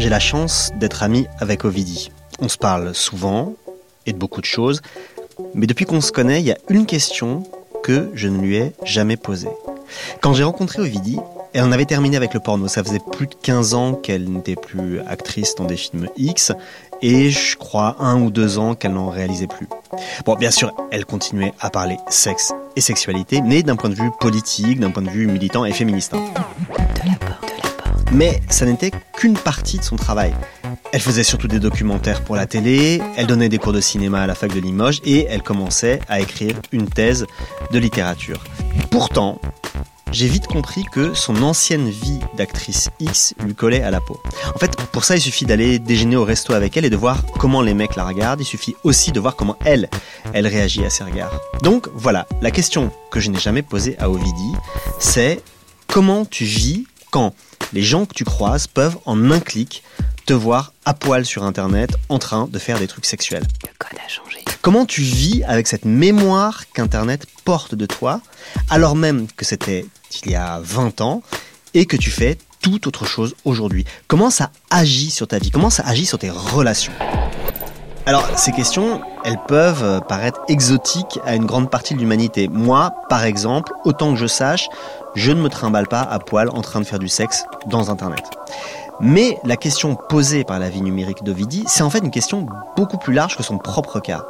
j'ai la chance d'être ami avec Ovidi. On se parle souvent et de beaucoup de choses, mais depuis qu'on se connaît, il y a une question que je ne lui ai jamais posée. Quand j'ai rencontré Ovidi, elle en avait terminé avec le porno. Ça faisait plus de 15 ans qu'elle n'était plus actrice dans des films X et je crois un ou deux ans qu'elle n'en réalisait plus. Bon, bien sûr, elle continuait à parler sexe et sexualité, mais d'un point de vue politique, d'un point de vue militant et féministe. Hein. Mais ça n'était qu'une partie de son travail. Elle faisait surtout des documentaires pour la télé, elle donnait des cours de cinéma à la fac de Limoges et elle commençait à écrire une thèse de littérature. Pourtant, j'ai vite compris que son ancienne vie d'actrice X lui collait à la peau. En fait, pour ça, il suffit d'aller déjeuner au resto avec elle et de voir comment les mecs la regardent. Il suffit aussi de voir comment elle, elle réagit à ses regards. Donc voilà, la question que je n'ai jamais posée à Ovidi, c'est comment tu vis quand les gens que tu croises peuvent en un clic te voir à poil sur Internet en train de faire des trucs sexuels. Le code a changé. Comment tu vis avec cette mémoire qu'Internet porte de toi, alors même que c'était il y a 20 ans et que tu fais tout autre chose aujourd'hui? Comment ça agit sur ta vie? Comment ça agit sur tes relations? Alors, ces questions, elles peuvent paraître exotiques à une grande partie de l'humanité. Moi, par exemple, autant que je sache, je ne me trimballe pas à poil en train de faire du sexe dans Internet. Mais la question posée par la vie numérique d'Ovidi, c'est en fait une question beaucoup plus large que son propre cas.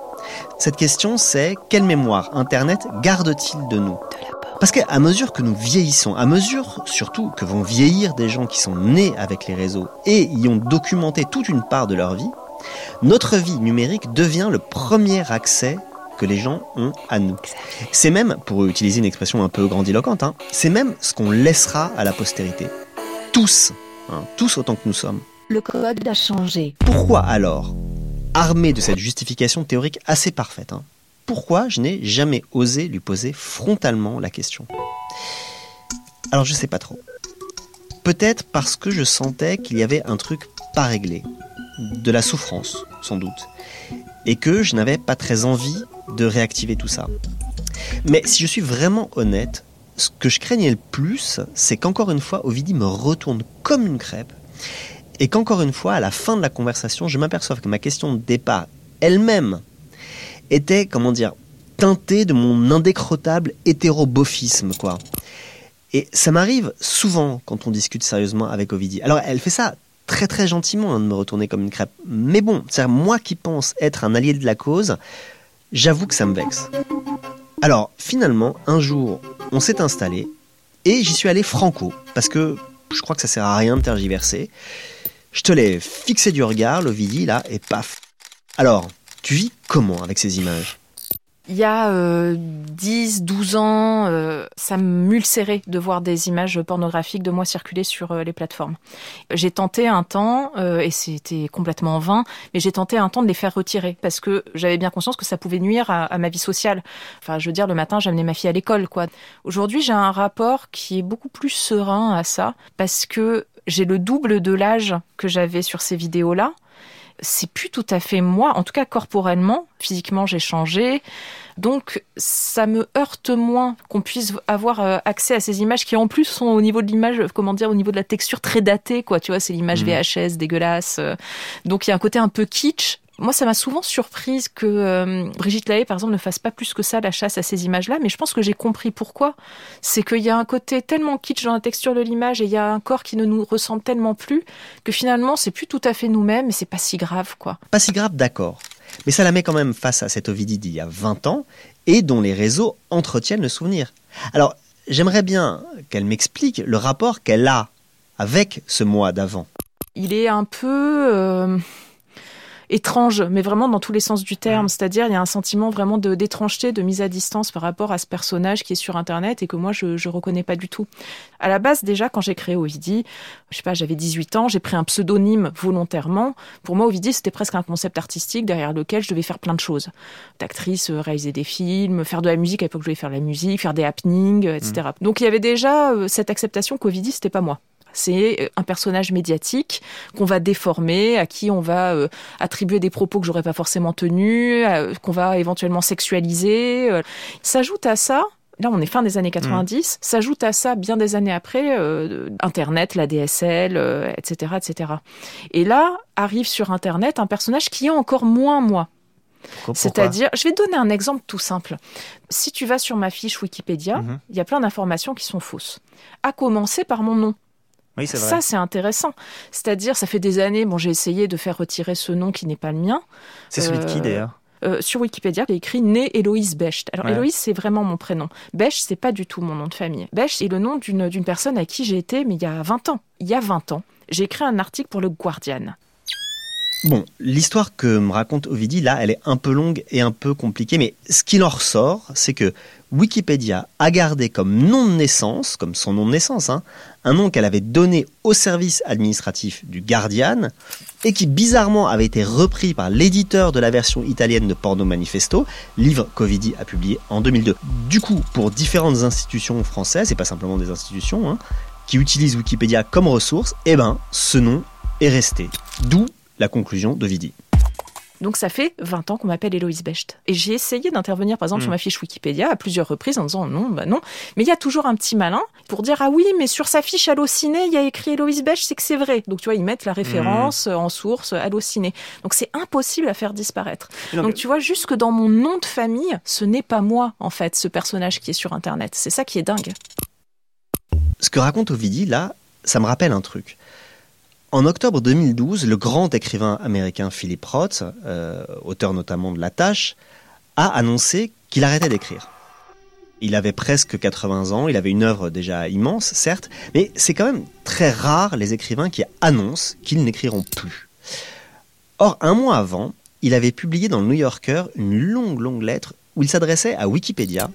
Cette question, c'est quelle mémoire Internet garde-t-il de nous? Parce qu'à mesure que nous vieillissons, à mesure surtout que vont vieillir des gens qui sont nés avec les réseaux et y ont documenté toute une part de leur vie, notre vie numérique devient le premier accès que les gens ont à nous. C'est même, pour utiliser une expression un peu grandiloquente, hein, c'est même ce qu'on laissera à la postérité. Tous, hein, tous autant que nous sommes. Le code a changé. Pourquoi alors armé de cette justification théorique assez parfaite, hein. pourquoi je n'ai jamais osé lui poser frontalement la question? Alors je sais pas trop. Peut-être parce que je sentais qu'il y avait un truc pas réglé, de la souffrance sans doute, et que je n'avais pas très envie de réactiver tout ça. Mais si je suis vraiment honnête, ce que je craignais le plus, c'est qu'encore une fois, Ovidie me retourne comme une crêpe et qu'encore une fois, à la fin de la conversation, je m'aperçois que ma question de départ elle-même était, comment dire, teintée de mon indécrottable hétérobophisme, quoi. Et ça m'arrive souvent quand on discute sérieusement avec Ovidie. Alors, elle fait ça très très gentiment hein, de me retourner comme une crêpe. Mais bon, c'est moi qui pense être un allié de la cause, j'avoue que ça me vexe. Alors, finalement, un jour, on s'est installé et j'y suis allé franco, parce que je crois que ça sert à rien de tergiverser. Je te l'ai fixé du regard, l'Ovidie, là, et paf. Alors, tu vis comment avec ces images? Il y a euh, 10, 12 ans, euh, ça m'ulcérait de voir des images pornographiques de moi circuler sur euh, les plateformes. J'ai tenté un temps, euh, et c'était complètement vain, mais j'ai tenté un temps de les faire retirer parce que j'avais bien conscience que ça pouvait nuire à, à, ma vie sociale. Enfin, je veux dire, le matin, j'amenais ma fille à l'école, quoi. Aujourd'hui, j'ai un rapport qui est beaucoup plus serein à ça parce que j'ai le double de l'âge que j'avais sur ces vidéos-là. C'est plus tout à fait moi, en tout cas corporellement. Physiquement, j'ai changé. Donc, ça me heurte moins qu'on puisse avoir euh, accès à ces images qui, en plus, sont au niveau de l'image, comment dire, au niveau de la texture très datée, quoi. Tu vois, c'est l'image mmh. VHS dégueulasse. Donc, il y a un côté un peu kitsch moi, ça m'a souvent surprise que euh, Brigitte Lahaye, par exemple, ne fasse pas plus que ça la chasse à ces images-là, mais je pense que j'ai compris pourquoi. C'est qu'il y a un côté tellement kitsch dans la texture de l'image et il y a un corps qui ne nous ressemble tellement plus que finalement, c'est plus tout à fait nous-mêmes et c'est pas si grave, quoi. Pas si grave, d'accord. Mais ça la met quand même face à cette Ovidie d'il y a 20 ans et dont les réseaux entretiennent le souvenir. Alors, j'aimerais bien qu'elle m'explique le rapport qu'elle a avec ce mois d'avant. Il est un peu... Euh étrange, mais vraiment dans tous les sens du terme. C'est-à-dire, il y a un sentiment vraiment de d'étrangeté, de mise à distance par rapport à ce personnage qui est sur Internet et que moi, je, je reconnais pas du tout. À la base, déjà, quand j'ai créé Ovidie, je sais pas, j'avais 18 ans, j'ai pris un pseudonyme volontairement. Pour moi, Ovidie, c'était presque un concept artistique derrière lequel je devais faire plein de choses. D'actrice, euh, réaliser des films, faire de la musique. À l'époque, je devais faire de la musique, faire des happenings, etc. Mmh. Donc, il y avait déjà euh, cette acceptation qu'Ovidie, c'était pas moi. C'est euh, un personnage médiatique qu'on va déformer, à qui on va euh, attribuer des propos que j'aurais pas forcément tenus, euh, qu'on va éventuellement sexualiser. S'ajoute à ça Là, on est fin des années 90. S'ajoute à ça, bien des années après, euh, Internet, la DSL, euh, etc., etc. Et là, arrive sur Internet un personnage qui est encore moins moi. C'est-à-dire, je vais te donner un exemple tout simple. Si tu vas sur ma fiche Wikipédia, Mhm. il y a plein d'informations qui sont fausses. À commencer par mon nom. Oui, c'est vrai. Ça, c'est intéressant. C'est-à-dire, ça fait des années, bon, j'ai essayé de faire retirer ce nom qui n'est pas le mien. C'est celui de qui euh, d'ailleurs? Euh, sur Wikipédia, il est écrit né Héloïse Becht. Alors, Ouais. Héloïse, c'est vraiment mon prénom. Becht, c'est pas du tout mon nom de famille. Becht est le nom d'une d'une personne à qui j'ai été, mais il y a 20 ans. Il y a 20 ans, j'ai écrit un article pour le Guardian. Bon, l'histoire que me raconte Ovidie, là, elle est un peu longue et un peu compliquée, mais ce qu'il en ressort, c'est que Wikipédia a gardé comme nom de naissance, comme son nom de naissance, hein, un nom qu'elle avait donné au service administratif du Guardian, et qui bizarrement avait été repris par l'éditeur de la version italienne de Porno Manifesto, livre qu'Ovidie a publié en 2002. Du coup, pour différentes institutions françaises, et pas simplement des institutions, hein, qui utilisent Wikipédia comme ressource, eh ben, ce nom est resté. D'où la conclusion d'Ovidie. Donc ça fait 20 ans qu'on m'appelle Héloïse Becht. Et j'ai essayé d'intervenir par exemple Mm. sur ma fiche Wikipédia à plusieurs reprises en disant non, bah non. Mais il y a toujours un petit malin pour dire ah oui, mais sur sa fiche Allociné, il y a écrit Héloïse Becht, c'est que c'est vrai. Donc tu vois, ils mettent la référence euh, en source euh, Allociné. Donc c'est impossible à faire disparaître. Donc tu vois, jusque dans mon nom de famille, ce n'est pas moi en fait, ce personnage qui est sur Internet. C'est ça qui est dingue. ce que raconte Ovidie, là, ça me rappelle un truc. En octobre 2012, le grand écrivain américain Philip Roth, euh, auteur notamment de La Tâche, a annoncé qu'il arrêtait d'écrire. Il avait presque 80 ans, il avait une œuvre déjà immense, certes, mais c'est quand même très rare les écrivains qui annoncent qu'ils n'écriront plus. Or, un mois avant, il avait publié dans le New Yorker une longue, longue lettre où il s'adressait à Wikipédia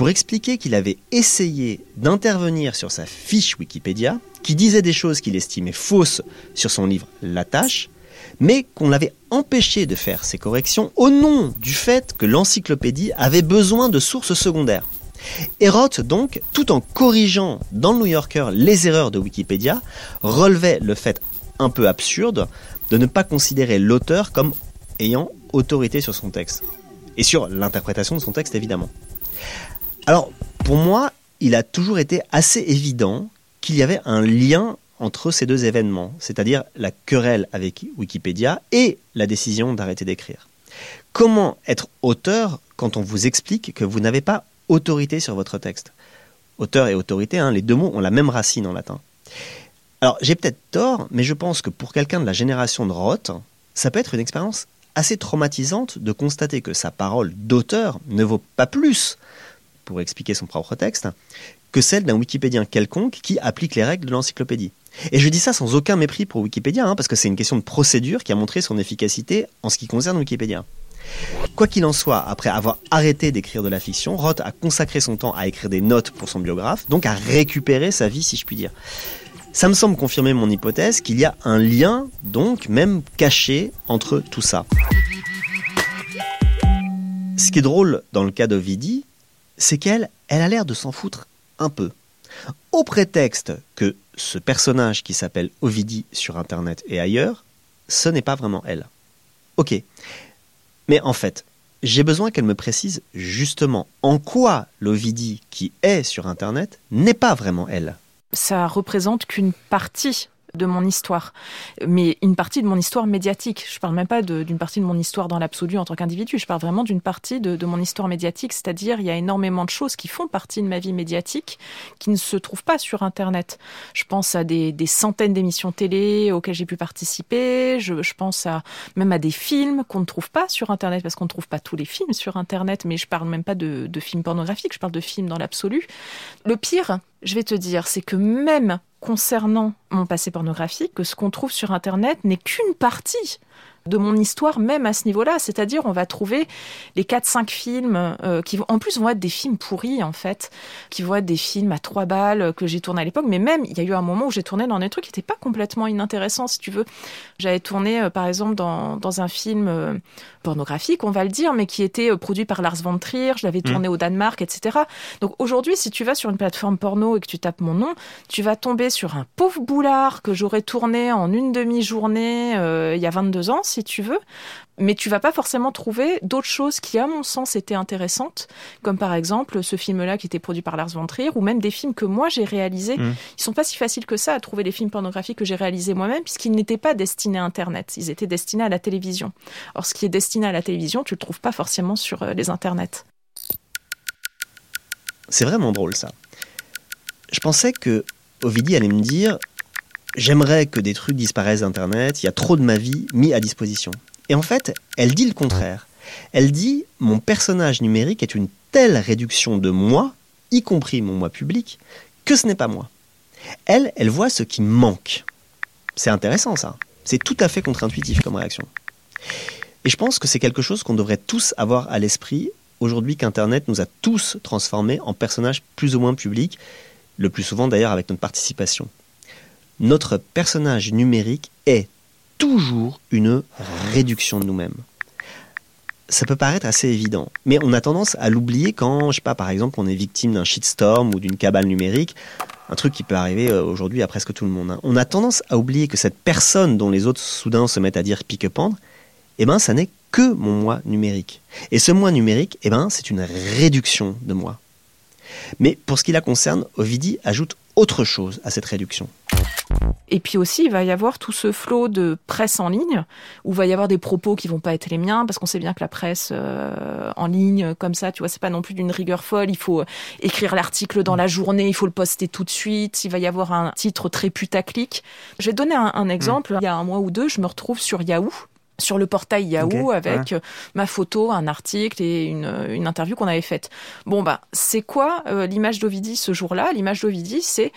pour expliquer qu'il avait essayé d'intervenir sur sa fiche Wikipédia, qui disait des choses qu'il estimait fausses sur son livre La Tâche, mais qu'on l'avait empêché de faire ces corrections au nom du fait que l'encyclopédie avait besoin de sources secondaires. Roth, donc, tout en corrigeant dans le New Yorker les erreurs de Wikipédia, relevait le fait un peu absurde de ne pas considérer l'auteur comme ayant autorité sur son texte. Et sur l'interprétation de son texte, évidemment. Alors, pour moi, il a toujours été assez évident qu'il y avait un lien entre ces deux événements, c'est-à-dire la querelle avec Wikipédia et la décision d'arrêter d'écrire. Comment être auteur quand on vous explique que vous n'avez pas autorité sur votre texte? Auteur et autorité, hein, les deux mots ont la même racine en latin. Alors, j'ai peut-être tort, mais je pense que pour quelqu'un de la génération de Roth, ça peut être une expérience assez traumatisante de constater que sa parole d'auteur ne vaut pas plus pour expliquer son propre texte, que celle d'un Wikipédien quelconque qui applique les règles de l'encyclopédie. Et je dis ça sans aucun mépris pour Wikipédia, hein, parce que c'est une question de procédure qui a montré son efficacité en ce qui concerne Wikipédia. Quoi qu'il en soit, après avoir arrêté d'écrire de la fiction, Roth a consacré son temps à écrire des notes pour son biographe, donc à récupérer sa vie, si je puis dire. Ça me semble confirmer mon hypothèse qu'il y a un lien, donc même caché, entre tout ça. Ce qui est drôle dans le cas d'Ovidie, c'est qu'elle, elle a l'air de s'en foutre un peu. Au prétexte que ce personnage qui s'appelle Ovidie sur Internet et ailleurs, ce n'est pas vraiment elle. Ok. Mais en fait, j'ai besoin qu'elle me précise justement en quoi l'Ovidie qui est sur Internet n'est pas vraiment elle. Ça représente qu'une partie de mon histoire, mais une partie de mon histoire médiatique. Je parle même pas d'une partie de mon histoire dans l'absolu en tant qu'individu, je parle vraiment d'une partie de, mon histoire médiatique, c'est-à-dire il y a énormément de choses qui font partie de ma vie médiatique qui ne se trouvent pas sur Internet. Je pense à des, centaines d'émissions télé auxquelles j'ai pu participer, je, pense à même à des films qu'on ne trouve pas sur Internet, parce qu'on ne trouve pas tous les films sur Internet, mais je parle même pas de films pornographiques, je parle de films dans l'absolu. Le pire, je vais te dire, c'est que même concernant mon passé pornographique, que ce qu'on trouve sur Internet n'est qu'une partie de mon histoire, même à ce niveau-là. C'est-à-dire, on va trouver les 4-5 films euh, qui, en plus, vont être des films pourris, en fait, qui vont être des films à trois balles euh, que j'ai tourné à l'époque. Mais même, il y a eu un moment où j'ai tourné dans des trucs qui n'étaient pas complètement inintéressants, si tu veux. J'avais tourné, euh, par exemple, dans, un film pornographique, on va le dire, mais qui était euh, produit par Lars von Trier. Je l'avais tourné au Danemark, etc. Donc aujourd'hui, si tu vas sur une plateforme porno et que tu tapes mon nom, tu vas tomber sur un pauvre boulard que j'aurais tourné en une demi-journée euh, il y a 22 ans, si tu veux. Mais tu vas pas forcément trouver d'autres choses qui, à mon sens, étaient intéressantes, comme par exemple ce film-là qui était produit par Lars von Trier, ou même des films que moi j'ai réalisés. Mm. Ils sont pas si faciles que ça à trouver les films pornographiques que j'ai réalisés moi-même, puisqu'ils n'étaient pas destinés à Internet. Ils étaient destinés à la télévision. Or, ce qui est destiné à la télévision, tu le trouves pas forcément sur euh, les internets. C'est vraiment drôle ça. Je pensais que Ovidie allait me dire J'aimerais que des trucs disparaissent d'Internet, il y a trop de ma vie mis à disposition. Et en fait, elle dit le contraire. Elle dit Mon personnage numérique est une telle réduction de moi, y compris mon moi public, que ce n'est pas moi. Elle, elle voit ce qui manque. C'est intéressant ça. C'est tout à fait contre-intuitif comme réaction. Et je pense que c'est quelque chose qu'on devrait tous avoir à l'esprit aujourd'hui qu'Internet nous a tous transformés en personnages plus ou moins publics, le plus souvent d'ailleurs avec notre participation. Notre personnage numérique est toujours une réduction de nous-mêmes. Ça peut paraître assez évident, mais on a tendance à l'oublier quand, je sais pas, par exemple, on est victime d'un shitstorm ou d'une cabale numérique, un truc qui peut arriver euh, aujourd'hui à presque tout le monde. hein. On a tendance à oublier que cette personne dont les autres soudain se mettent à dire pique-pendre, eh ben, ça n'est que mon moi numérique. Et ce moi numérique, eh ben, c'est une réduction de moi. Mais pour ce qui la concerne, Ovidie ajoute autre chose à cette réduction. Et puis aussi, il va y avoir tout ce flot de presse en ligne, où il va y avoir des propos qui vont pas être les miens, parce qu'on sait bien que la presse euh, en ligne, comme ça, tu vois, c'est pas non plus d'une rigueur folle. Il faut écrire l'article dans la journée, il faut le poster tout de suite. Il va y avoir un titre très putaclic. Je vais donner un, un exemple. Il y a un mois ou deux, je me retrouve sur Yahoo sur le portail Yahoo avec euh, ma photo, un article et une, euh, une interview qu'on avait faite. Bon bah c'est quoi euh, l'image d'Ovidie ce jour-là? L'image d'Ovidie c'est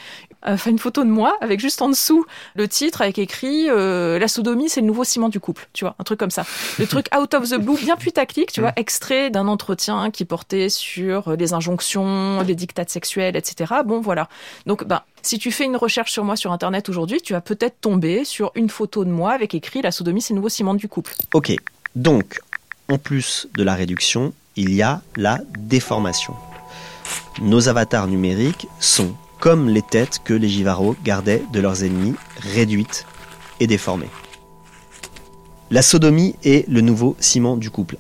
euh, une photo de moi avec juste en dessous le titre avec écrit euh, la sodomie c'est le nouveau ciment du couple, tu vois, un truc comme ça. Le truc out of the blue, bien putaclic, tu vois, extrait d'un entretien qui portait sur les injonctions, les dictats sexuels, etc. Bon voilà. Donc bah si tu fais une recherche sur moi sur internet aujourd'hui, tu vas peut-être tomber sur une photo de moi avec écrit la sodomie c'est le nouveau ciment du couple. Ok, donc, en plus de la réduction, il y a la déformation. Nos avatars numériques sont comme les têtes que les Givaro gardaient de leurs ennemis, réduites et déformées. La sodomie est le nouveau ciment du couple.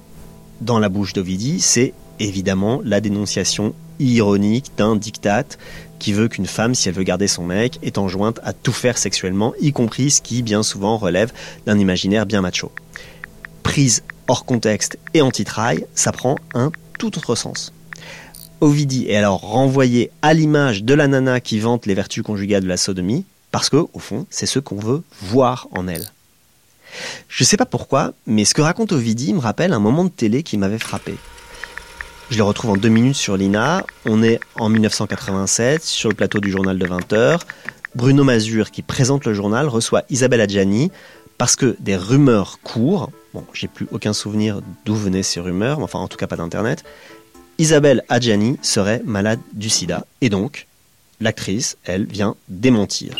Dans la bouche d'Ovidie, c'est évidemment la dénonciation ironique d'un diktat qui veut qu'une femme, si elle veut garder son mec, est enjointe à tout faire sexuellement, y compris ce qui bien souvent relève d'un imaginaire bien macho. Prise hors contexte et anti-trail, ça prend un tout autre sens. Ovidie est alors renvoyée à l'image de la nana qui vante les vertus conjugales de la sodomie, parce que, au fond, c'est ce qu'on veut voir en elle. Je sais pas pourquoi, mais ce que raconte Ovidie me rappelle un moment de télé qui m'avait frappé. Je le retrouve en deux minutes sur l'INA. On est en 1987, sur le plateau du journal de 20h. Bruno Mazur, qui présente le journal, reçoit Isabelle Adjani parce que des rumeurs courent. Bon, j'ai plus aucun souvenir d'où venaient ces rumeurs, mais enfin, en tout cas pas d'internet. Isabelle Adjani serait malade du sida. Et donc, l'actrice, elle, vient démentir.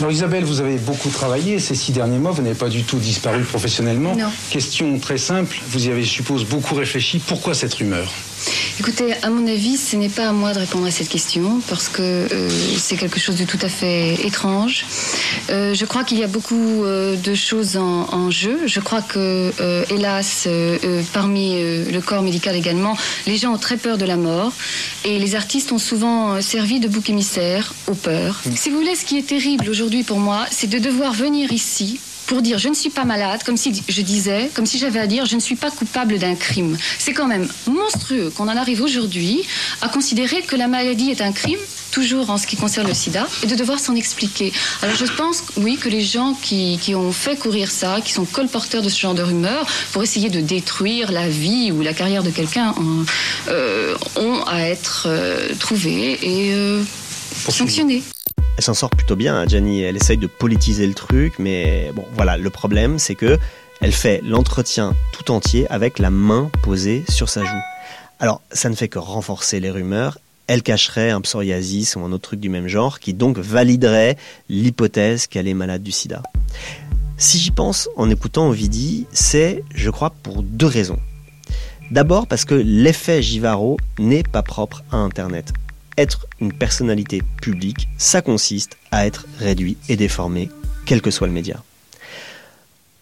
Alors Isabelle, vous avez beaucoup travaillé ces six derniers mois, vous n'avez pas du tout disparu professionnellement. Non. Question très simple, vous y avez, je suppose, beaucoup réfléchi. Pourquoi cette rumeur? Écoutez, à mon avis, ce n'est pas à moi de répondre à cette question parce que euh, c'est quelque chose de tout à fait étrange. Euh, je crois qu'il y a beaucoup euh, de choses en, en jeu. Je crois que, hélas, parmi le corps médical également, les gens ont très peur de la mort et les artistes ont souvent servi de bouc émissaire aux peurs. Si vous voulez, ce qui est terrible aujourd'hui pour moi, c'est de devoir venir ici pour dire je ne suis pas malade, comme si je disais, comme si j'avais à dire je ne suis pas coupable d'un crime. C'est quand même monstrueux qu'on en arrive aujourd'hui à considérer que la maladie est un crime, toujours en ce qui concerne le sida, et de devoir s'en expliquer. Alors je pense, oui, que les gens qui, qui ont fait courir ça, qui sont colporteurs de ce genre de rumeurs, pour essayer de détruire la vie ou la carrière de quelqu'un, ont, euh, ont à être euh, trouvés et euh, sanctionnés. Elle s'en sort plutôt bien, hein, Gianni. Elle essaye de politiser le truc, mais bon, voilà. Le problème, c'est que elle fait l'entretien tout entier avec la main posée sur sa joue. Alors, ça ne fait que renforcer les rumeurs. Elle cacherait un psoriasis ou un autre truc du même genre, qui donc validerait l'hypothèse qu'elle est malade du sida. Si j'y pense en écoutant Ovidie, c'est, je crois, pour deux raisons. D'abord parce que l'effet Givaro n'est pas propre à Internet. Être une personnalité publique, ça consiste à être réduit et déformé, quel que soit le média.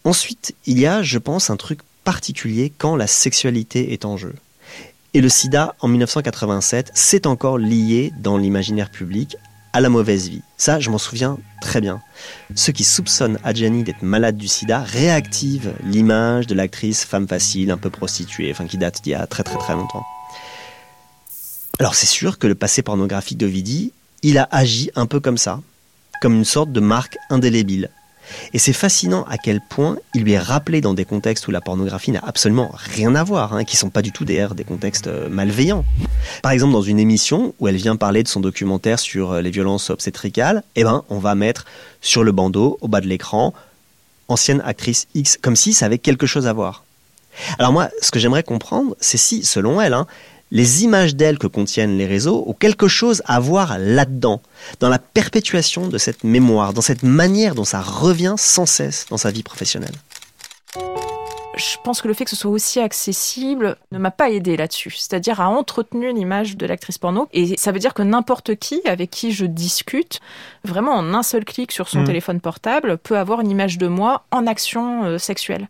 Ensuite, il y a, je pense, un truc particulier quand la sexualité est en jeu. Et le sida, en 1987, s'est encore lié dans l'imaginaire public à la mauvaise vie. Ça, je m'en souviens très bien. Ceux qui soupçonnent Adjani d'être malade du sida réactivent l'image de l'actrice femme facile, un peu prostituée, enfin qui date d'il y a très très très longtemps. Alors c'est sûr que le passé pornographique d'Ovidie, il a agi un peu comme ça, comme une sorte de marque indélébile. Et c'est fascinant à quel point il lui est rappelé dans des contextes où la pornographie n'a absolument rien à voir, hein, qui sont pas du tout d'ailleurs des contextes euh, malveillants. Par exemple, dans une émission où elle vient parler de son documentaire sur euh, les violences obstétricales, eh ben, on va mettre sur le bandeau, au bas de l'écran, ancienne actrice X, comme si ça avait quelque chose à voir. Alors moi, ce que j'aimerais comprendre, c'est si, selon elle, hein, les images d'elle que contiennent les réseaux ont quelque chose à voir là-dedans, dans la perpétuation de cette mémoire, dans cette manière dont ça revient sans cesse dans sa vie professionnelle. Je pense que le fait que ce soit aussi accessible ne m'a pas aidé là-dessus. C'est-à-dire a entretenu l'image de l'actrice porno. Et ça veut dire que n'importe qui avec qui je discute, vraiment en un seul clic sur son Mhm. téléphone portable, peut avoir une image de moi en action euh, sexuelle.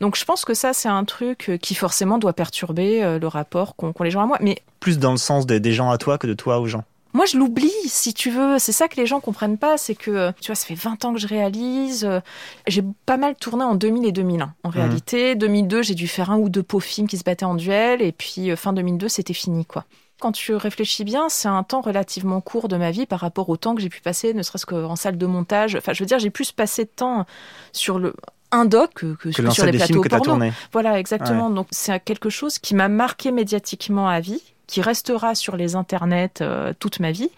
Donc je pense que ça, c'est un truc euh, qui forcément doit perturber euh, le rapport qu'ont qu'ont les gens à moi. Mais Plus dans le sens des, des gens à toi que de toi aux gens. Moi, je l'oublie, si tu veux. C'est ça que les gens comprennent pas, c'est que, tu vois, ça fait 20 ans que je réalise. euh, J'ai pas mal tourné en 2000 et 2001. En réalité, 2002, j'ai dû faire un ou deux pots films qui se battaient en duel, et puis euh, fin 2002, c'était fini, quoi. Quand tu réfléchis bien, c'est un temps relativement court de ma vie par rapport au temps que j'ai pu passer, ne serait-ce qu'en salle de montage. Enfin, je veux dire, j'ai plus passé de temps sur le un doc que, que- Que sur les plateaux porno. Voilà, exactement. Donc c'est quelque chose qui m'a marqué médiatiquement à vie, qui restera sur les internets euh, toute ma vie,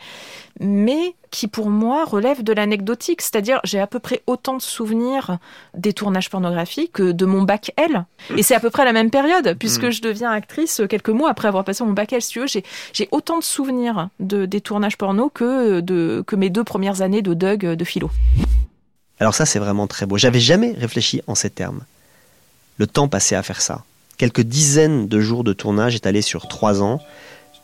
mais qui pour moi relève de l'anecdotique. C'est-à-dire, j'ai à peu près autant de souvenirs des tournages pornographiques que de mon bac L. Et c'est à peu près la même période, puisque Mm. je deviens actrice quelques mois après avoir passé mon bac L. Si tu veux, j'ai, j'ai autant de souvenirs de, des tournages porno que, de, que mes deux premières années de Doug de philo. Alors ça, c'est vraiment très beau. J'avais jamais réfléchi en ces termes. Le temps passé à faire ça. Quelques dizaines de jours de tournage étalés sur trois ans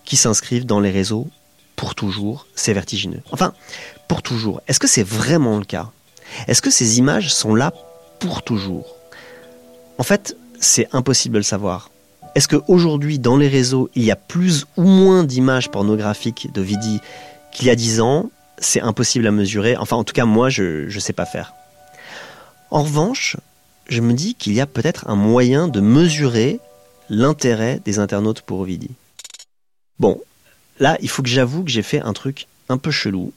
qui s'inscrivent dans les réseaux pour toujours. C'est vertigineux. Enfin, pour toujours. Est-ce que c'est vraiment le cas? Est-ce que ces images sont là pour toujours? En fait, c'est impossible de le savoir. Est-ce qu'aujourd'hui, dans les réseaux, il y a plus ou moins d'images pornographiques de Vidi qu'il y a dix ans? C'est impossible à mesurer. Enfin, en tout cas, moi, je ne sais pas faire. En revanche, je me dis qu'il y a peut-être un moyen de mesurer l'intérêt des internautes pour Ovidie. Bon, là, il faut que j'avoue que j'ai fait un truc un peu chelou.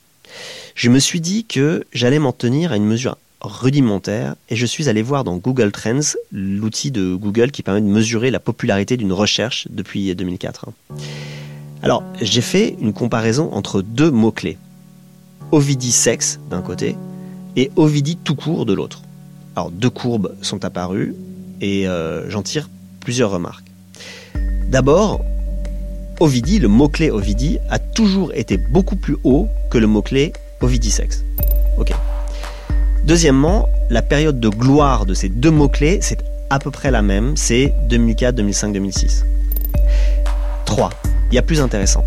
Je me suis dit que j'allais m'en tenir à une mesure rudimentaire et je suis allé voir dans Google Trends, l'outil de Google qui permet de mesurer la popularité d'une recherche depuis 2004. Alors, j'ai fait une comparaison entre deux mots-clés. Ovidie sexe d'un côté et Ovidie tout court de l'autre. Alors deux courbes sont apparues et euh, j'en tire plusieurs remarques. D'abord, Ovidie, le mot-clé Ovidie, a toujours été beaucoup plus haut que le mot-clé Ovidie sexe. Ok. Deuxièmement, la période de gloire de ces deux mots-clés, c'est à peu près la même, c'est 2004, 2005, 2006. 3. Il y a plus intéressant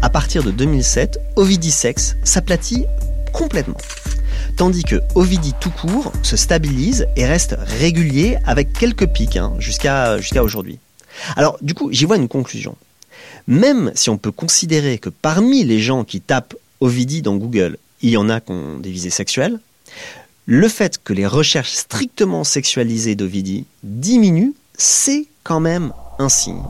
à partir de 2007, Ovidie Sex s'aplatit complètement. Tandis que Ovidie tout court se stabilise et reste régulier avec quelques pics hein, jusqu'à aujourd'hui. Alors du coup, j'y vois une conclusion. Même si on peut considérer que parmi les gens qui tapent Ovidie dans Google, il y en a qui ont des visées sexuelles, le fait que les recherches strictement sexualisées d'Ovidie diminuent, c'est quand même un signe.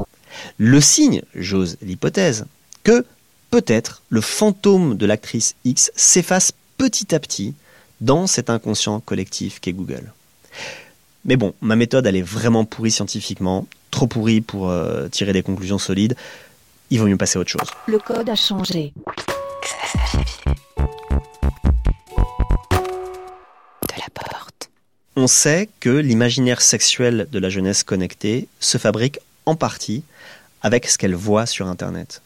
Le signe, j'ose l'hypothèse, que peut-être le fantôme de l'actrice X s'efface petit à petit dans cet inconscient collectif qu'est Google. Mais bon, ma méthode, elle est vraiment pourrie scientifiquement, trop pourrie pour euh, tirer des conclusions solides. Il vaut mieux passer à autre chose. Le code a changé. De la porte. On sait que l'imaginaire sexuel de la jeunesse connectée se fabrique en partie avec ce qu'elle voit sur Internet.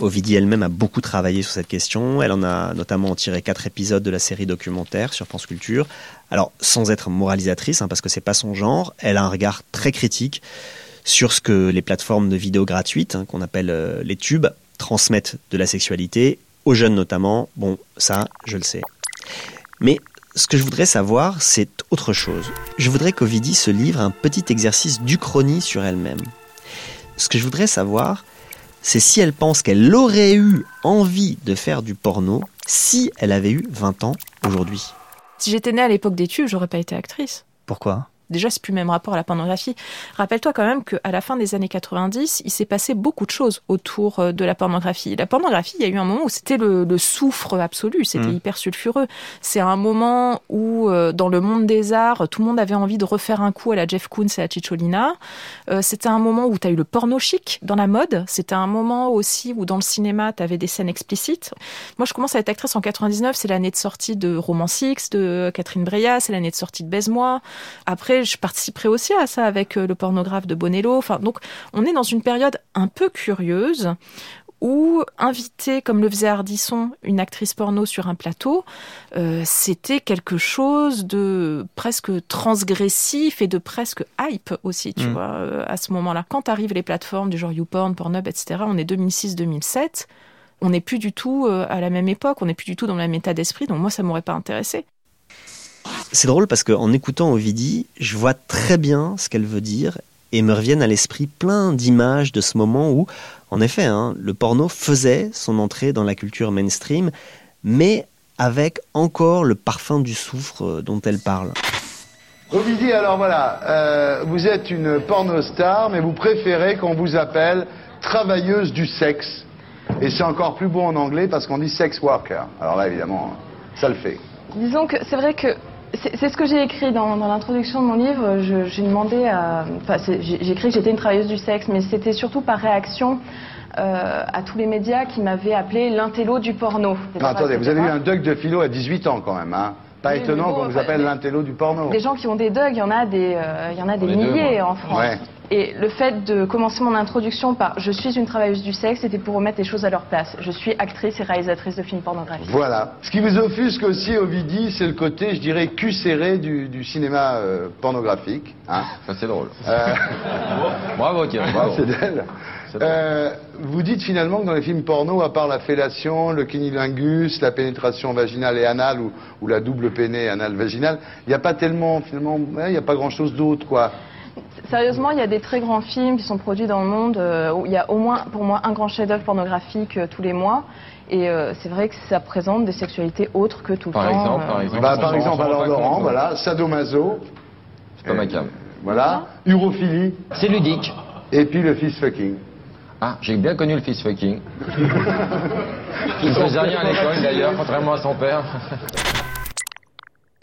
Ovidie elle-même a beaucoup travaillé sur cette question. Elle en a notamment tiré quatre épisodes de la série documentaire sur France Culture. Alors, sans être moralisatrice, hein, parce que c'est pas son genre, elle a un regard très critique sur ce que les plateformes de vidéos gratuites, hein, qu'on appelle euh, les tubes, transmettent de la sexualité, aux jeunes notamment. Bon, ça, je le sais. Mais ce que je voudrais savoir, c'est autre chose. Je voudrais qu'Ovidie se livre un petit exercice d'Uchronie sur elle-même. Ce que je voudrais savoir, si elle pense qu'elle aurait eu envie de faire du porno si elle avait eu 20 ans aujourd'hui. Si j'étais née à l'époque des tubes, j'aurais pas été actrice. Pourquoi? Déjà, c'est plus le même rapport à la pornographie. Rappelle-toi quand même qu'à la fin des années 90, il s'est passé beaucoup de choses autour euh, de la pornographie. La pornographie, il y a eu un moment où c'était le, le soufre absolu, c'était Mm. hyper sulfureux. C'est un moment où, euh, dans le monde des arts, tout le monde avait envie de refaire un coup à la Jeff Koons et à Cicciolina. Euh, c'était un moment où tu as eu le porno chic dans la mode. C'était un moment aussi où, dans le cinéma, tu avais des scènes explicites. Moi, je commence à être actrice en 99, c'est l'année de sortie de Roman Six, de Catherine Breillat, c'est l'année de sortie de Baise-moi. Après, je participerai aussi à ça avec euh, le pornographe de Bonello. Enfin, donc, on est dans une période un peu curieuse où inviter, comme le faisait Ardisson, une actrice porno sur un plateau, euh, c'était quelque chose de presque transgressif et de presque hype aussi, tu Mm. vois, euh, à ce moment-là. Quand arrivent les plateformes du genre YouPorn, Pornhub, etc., on est 2006-2007, on n'est plus du tout à la même époque, on n'est plus du tout dans le même état d'esprit, donc moi, ça m'aurait pas intéressé. C'est drôle parce qu'en écoutant Ovidie, je vois très bien ce qu'elle veut dire et me reviennent à l'esprit plein d'images de ce moment où, en effet, hein, le porno faisait son entrée dans la culture mainstream, mais avec encore le parfum du soufre euh, dont elle parle. Ovidie, alors voilà, euh, vous êtes une pornostar, mais vous préférez qu'on vous appelle travailleuse du sexe. Et c'est encore plus beau en anglais parce qu'on dit sex worker. Alors là, évidemment, ça le fait. Disons que c'est vrai que c'est ce que j'ai écrit dans, dans l'introduction de mon livre. J'ai demandé à. Enfin, j'ai écrit que j'étais une travailleuse du sexe, mais c'était surtout par réaction euh, à tous les médias qui m'avaient appelé l'intello du porno. Attendez, vous avez eu un duck de philo à 18 ans quand même, hein Pas Oui, étonnant qu'on vous appelle l'intello du porno. Des gens qui ont des dugs, il y en a des, euh, il y en a des deux, milliers en France. Ouais. Et le fait de commencer mon introduction par je suis une travailleuse du sexe, c'était pour remettre les choses à leur place. Je suis actrice et réalisatrice de films pornographiques. Voilà. Ce qui vous offusque aussi, Ovidie, c'est le côté, je dirais, cul serré du, du cinéma euh, pornographique. Hein Ça, c'est drôle. Euh, Bravo, Thierry. Bravo. c'est d'elle. Euh, vous dites finalement que dans les films porno, à part la fellation, le cunilingus, la pénétration vaginale et anale ou, ou la double péné anal-vaginale, il n'y a pas tellement, finalement, ouais, il n'y a pas grand-chose d'autre, quoi. Sérieusement, il y a des très grands films qui sont produits dans le monde euh, où il y a au moins, pour moi, un grand chef-d'œuvre pornographique euh, tous les mois. Et euh, c'est vrai que ça présente des sexualités autres que tout le Par temps. exemple, euh, par exemple. Bah, par exemple, alors Laurent, voilà, sadomaso, C'est pas ma cam. voilà, urophilie, C'est ludique. et puis le fist fucking. Ah, j'ai bien connu le fist fucking. Il faisait rien à l'école d'ailleurs, contrairement à son père.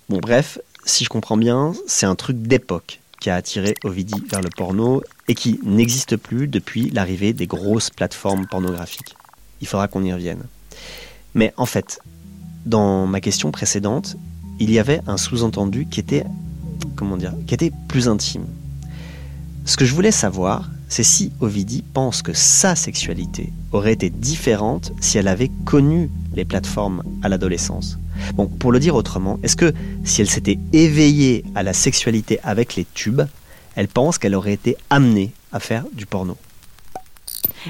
Bon, bref, si je comprends bien, c'est un truc d'époque qui a attiré Ovidie vers le porno et qui n'existe plus depuis l'arrivée des grosses plateformes pornographiques. Il faudra qu'on y revienne. Mais en fait, dans ma question précédente, il y avait un sous-entendu qui était, qui était plus intime. Ce que je voulais savoir, c'est si Ovidie pense que sa sexualité aurait été différente si elle avait connu les plateformes à l'adolescence. Bon, pour le dire autrement, est-ce que si elle s'était éveillée à la sexualité avec les tubes, elle pense qu'elle aurait été amenée à faire du porno?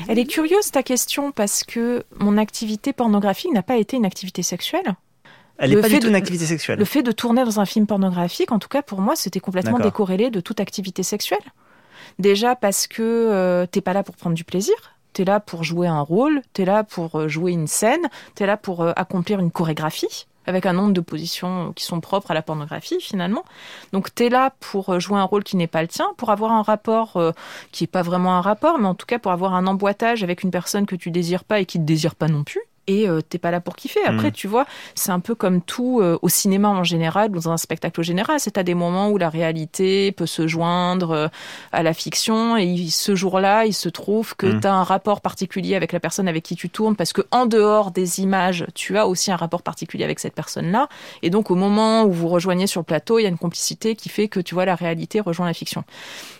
Elle est curieuse ta question parce que mon activité pornographique n'a pas été une activité sexuelle. Elle n'est pas fait du tout de- une activité sexuelle. Le fait de tourner dans un film pornographique, en tout cas pour moi, c'était complètement décorrélé de toute activité sexuelle. Déjà parce que euh, t'es pas là pour prendre du plaisir, t'es là pour jouer un rôle, t'es là pour euh, jouer une scène, t'es là pour euh, accomplir une chorégraphie avec un nombre de positions qui sont propres à la pornographie finalement. Donc t'es là pour jouer un rôle qui n'est pas le tien, pour avoir un rapport euh, qui est pas vraiment un rapport, mais en tout cas pour avoir un emboîtage avec une personne que tu désires pas et qui te désire pas non plus. Et euh, t'es pas là pour kiffer. Après, Mm. tu vois, c'est un peu comme tout euh, au cinéma en général ou dans un spectacle au général. C'est à des moments où la réalité peut se joindre euh, à la fiction et ce jour-là, il se trouve que Mm. tu as un rapport particulier avec la personne avec qui tu tournes parce que en dehors des images, tu as aussi un rapport particulier avec cette personne-là. Et donc au moment où vous rejoignez sur le plateau, il y a une complicité qui fait que tu vois la réalité rejoint la fiction.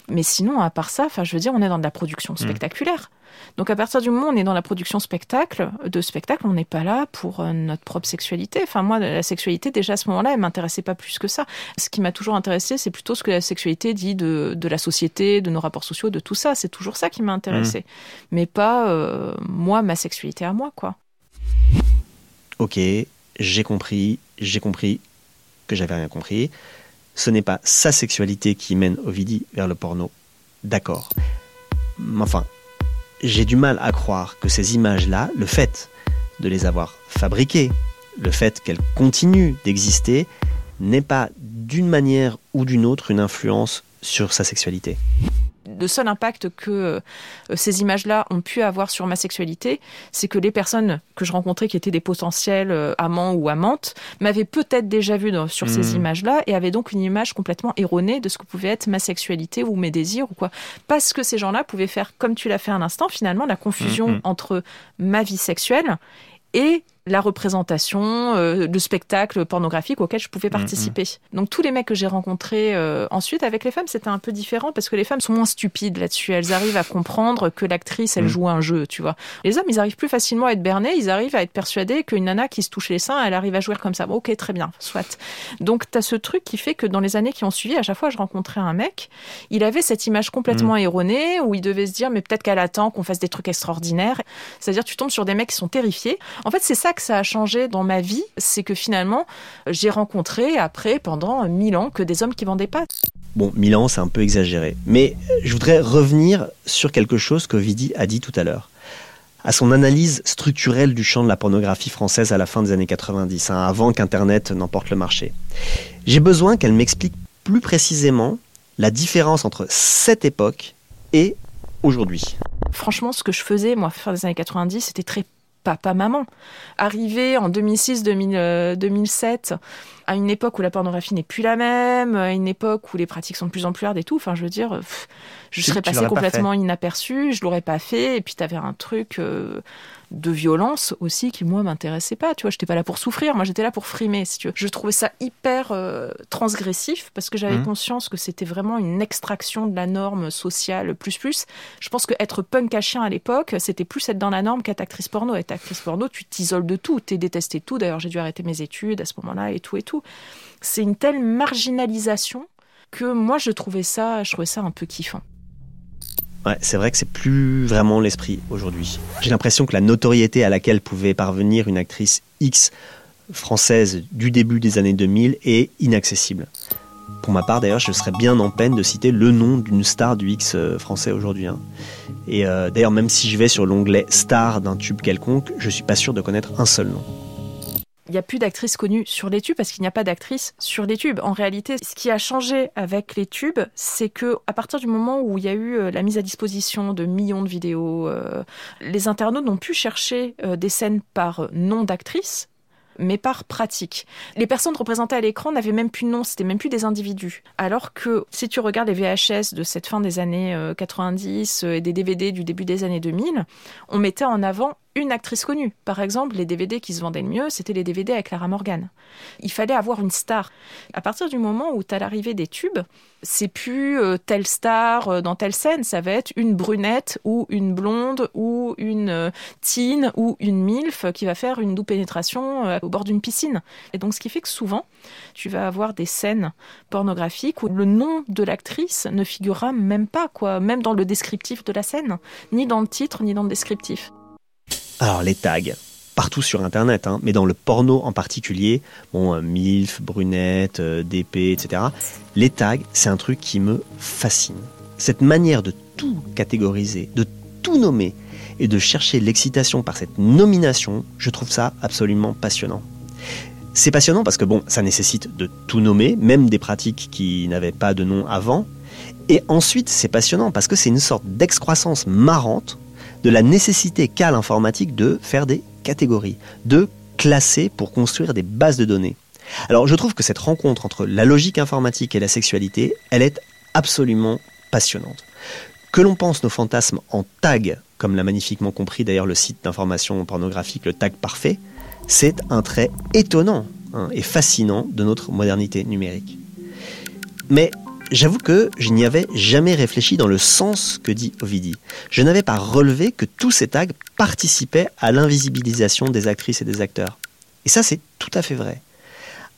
Mais sinon, à part ça, enfin, je veux dire, on est dans de la production spectaculaire. Donc à partir du moment où on est dans la production spectacle, de spectacle, on n'est pas là pour euh, notre propre sexualité. Enfin moi, la sexualité déjà à ce moment-là, elle m'intéressait pas plus que ça. Ce qui m'a toujours intéressé, c'est plutôt ce que la sexualité dit de, de la société, de nos rapports sociaux, de tout ça. C'est toujours ça qui m'a intéressé, Mmh. mais pas euh, moi, ma sexualité à moi, quoi. Ok, j'ai compris, j'ai compris que j'avais rien compris. Ce n'est pas sa sexualité qui mène Ovidie vers le porno. D'accord. Mais Enfin, j'ai du mal à croire que ces images-là, le fait de les avoir fabriquées, le fait qu'elles continuent d'exister, n'ait pas d'une manière ou d'une autre une influence sur sa sexualité. Le seul impact que euh, ces images-là ont pu avoir sur ma sexualité, c'est que les personnes que je rencontrais qui étaient des potentiels euh, amants ou amantes m'avaient peut-être déjà vu dans- sur ces Mhm. images-là et avaient donc une image complètement erronée de ce que pouvait être ma sexualité ou mes désirs ou quoi. Parce que ces gens-là pouvaient faire, comme tu l'as fait un instant, finalement, la confusion Mhm. entre ma vie sexuelle et la représentation, euh, le spectacle pornographique auquel je pouvais participer. Donc tous les mecs que j'ai rencontrés euh, ensuite avec les femmes, c'était un peu différent parce que les femmes sont moins stupides là-dessus. Elles arrivent à comprendre que l'actrice, elle Mm. joue un jeu, tu vois. Les hommes, ils arrivent plus facilement à être bernés, ils arrivent à être persuadés qu'une nana qui se touche les seins, elle arrive à jouer comme ça. Bon, ok, très bien, soit. Donc tu as ce truc qui fait que dans les années qui ont suivi, à chaque fois que je rencontrais un mec, il avait cette image complètement Mm. erronée où il devait se dire mais peut-être qu'elle attend qu'on fasse des trucs extraordinaires. C'est-à-dire tu tombes sur des mecs qui sont terrifiés. En fait, c'est ça que ça a changé dans ma vie, c'est que finalement, j'ai rencontré après pendant mille ans que des hommes qui vendaient pas. Bon, Milan, c'est un peu exagéré. Mais je voudrais revenir sur quelque chose que Vidi a dit tout à l'heure. À son analyse structurelle du champ de la pornographie française à la fin des années 90, hein, avant qu'Internet n'emporte le marché. J'ai besoin qu'elle m'explique plus précisément la différence entre cette époque et aujourd'hui. Franchement, ce que je faisais, moi, fin des années 90, c'était très papa-maman. Arrivé en 2006, 2000, euh, 2007, à une époque où la pornographie n'est plus la même, à une époque où les pratiques sont de plus en plus hardes et tout, enfin, je veux dire, pff, je Tu- serais tu passée l'aurais pas complètement fait. inaperçue, je l'aurais pas fait, et puis t'avais un truc euh, de violence aussi qui, moi, m'intéressait pas, tu vois, j'étais pas là pour souffrir, moi, j'étais là pour frimer, si tu veux. Je trouvais ça hyper euh, transgressif, parce que j'avais Mhm. conscience que c'était vraiment une extraction de la norme sociale plus plus. Je pense que être punk à chien à l'époque, c'était plus être dans la norme qu'être actrice porno. Être actrice porno, tu t'isoles de tout, t'es détesté de tout. D'ailleurs, j'ai dû arrêter mes études à ce moment-là et tout et tout. C'est une telle marginalisation que moi, je trouvais ça, je trouvais ça un peu kiffant. C'est vrai que c'est plus vraiment l'esprit aujourd'hui. J'ai l'impression que la notoriété à laquelle pouvait parvenir une actrice X française du début des années 2000 est inaccessible. Pour ma part, d'ailleurs, je serais bien en peine de citer le nom d'une star du X euh, français aujourd'hui. hein. Et euh, d'ailleurs, même si je vais sur l'onglet star d'un tube quelconque, je suis pas sûr de connaître un seul nom. Il n'y a plus d'actrices connues sur les tubes parce qu'il n'y a pas d'actrices sur les tubes. En réalité, ce qui a changé avec les tubes, c'est que à partir du moment où il y a eu euh, la mise à disposition de millions de vidéos, euh, les internautes n'ont pu chercher euh, des scènes par nom d'actrice mais par pratique. Les personnes représentées à l'écran n'avaient même plus de nom, c'était même plus des individus. Alors que si tu regardes les VHS de cette fin des années euh, 90 euh, et des DVD du début des années 2000, on mettait en avant une actrice connue. Par exemple, les DVD qui se vendaient le mieux, c'était les DVD avec Clara Morgan. Il fallait avoir une star. À partir du moment où tu as l'arrivée des tubes, c'est plus euh, telle star euh, dans telle scène, ça va être une brunette ou une blonde ou une euh, teen ou une milf qui va faire une double pénétration au bord d'une piscine. Et donc ce qui fait que souvent, tu vas avoir des scènes pornographiques où le nom de l'actrice ne figurera même pas, quoi, même dans le descriptif de la scène, ni dans le titre, ni dans le descriptif. Alors les tags, partout sur Internet, hein, mais dans le porno en particulier, bon, euh, MILF, brunette, euh, DP, etc. Les tags, c'est un truc qui me fascine. Cette manière de tout catégoriser, de tout nommer et de chercher l'excitation par cette nomination, je trouve ça absolument passionnant. C'est passionnant parce que bon, ça nécessite de tout nommer, même des pratiques qui n'avaient pas de nom avant. Et ensuite, c'est passionnant parce que c'est une sorte d'excroissance marrante de la nécessité qu'a l'informatique de faire des catégories, de classer pour construire des bases de données. Alors je trouve que cette rencontre entre la logique informatique et la sexualité, elle est absolument passionnante. Que l'on pense nos fantasmes en tag, comme l'a magnifiquement compris d'ailleurs le site d'information pornographique, le tag parfait, c'est un trait étonnant hein, et fascinant de notre modernité numérique. Mais J'avoue que je n'y avais jamais réfléchi dans le sens que dit Ovidie. Je n'avais pas relevé que tous ces tags participaient à l'invisibilisation des actrices et des acteurs. Et ça, c'est tout à fait vrai.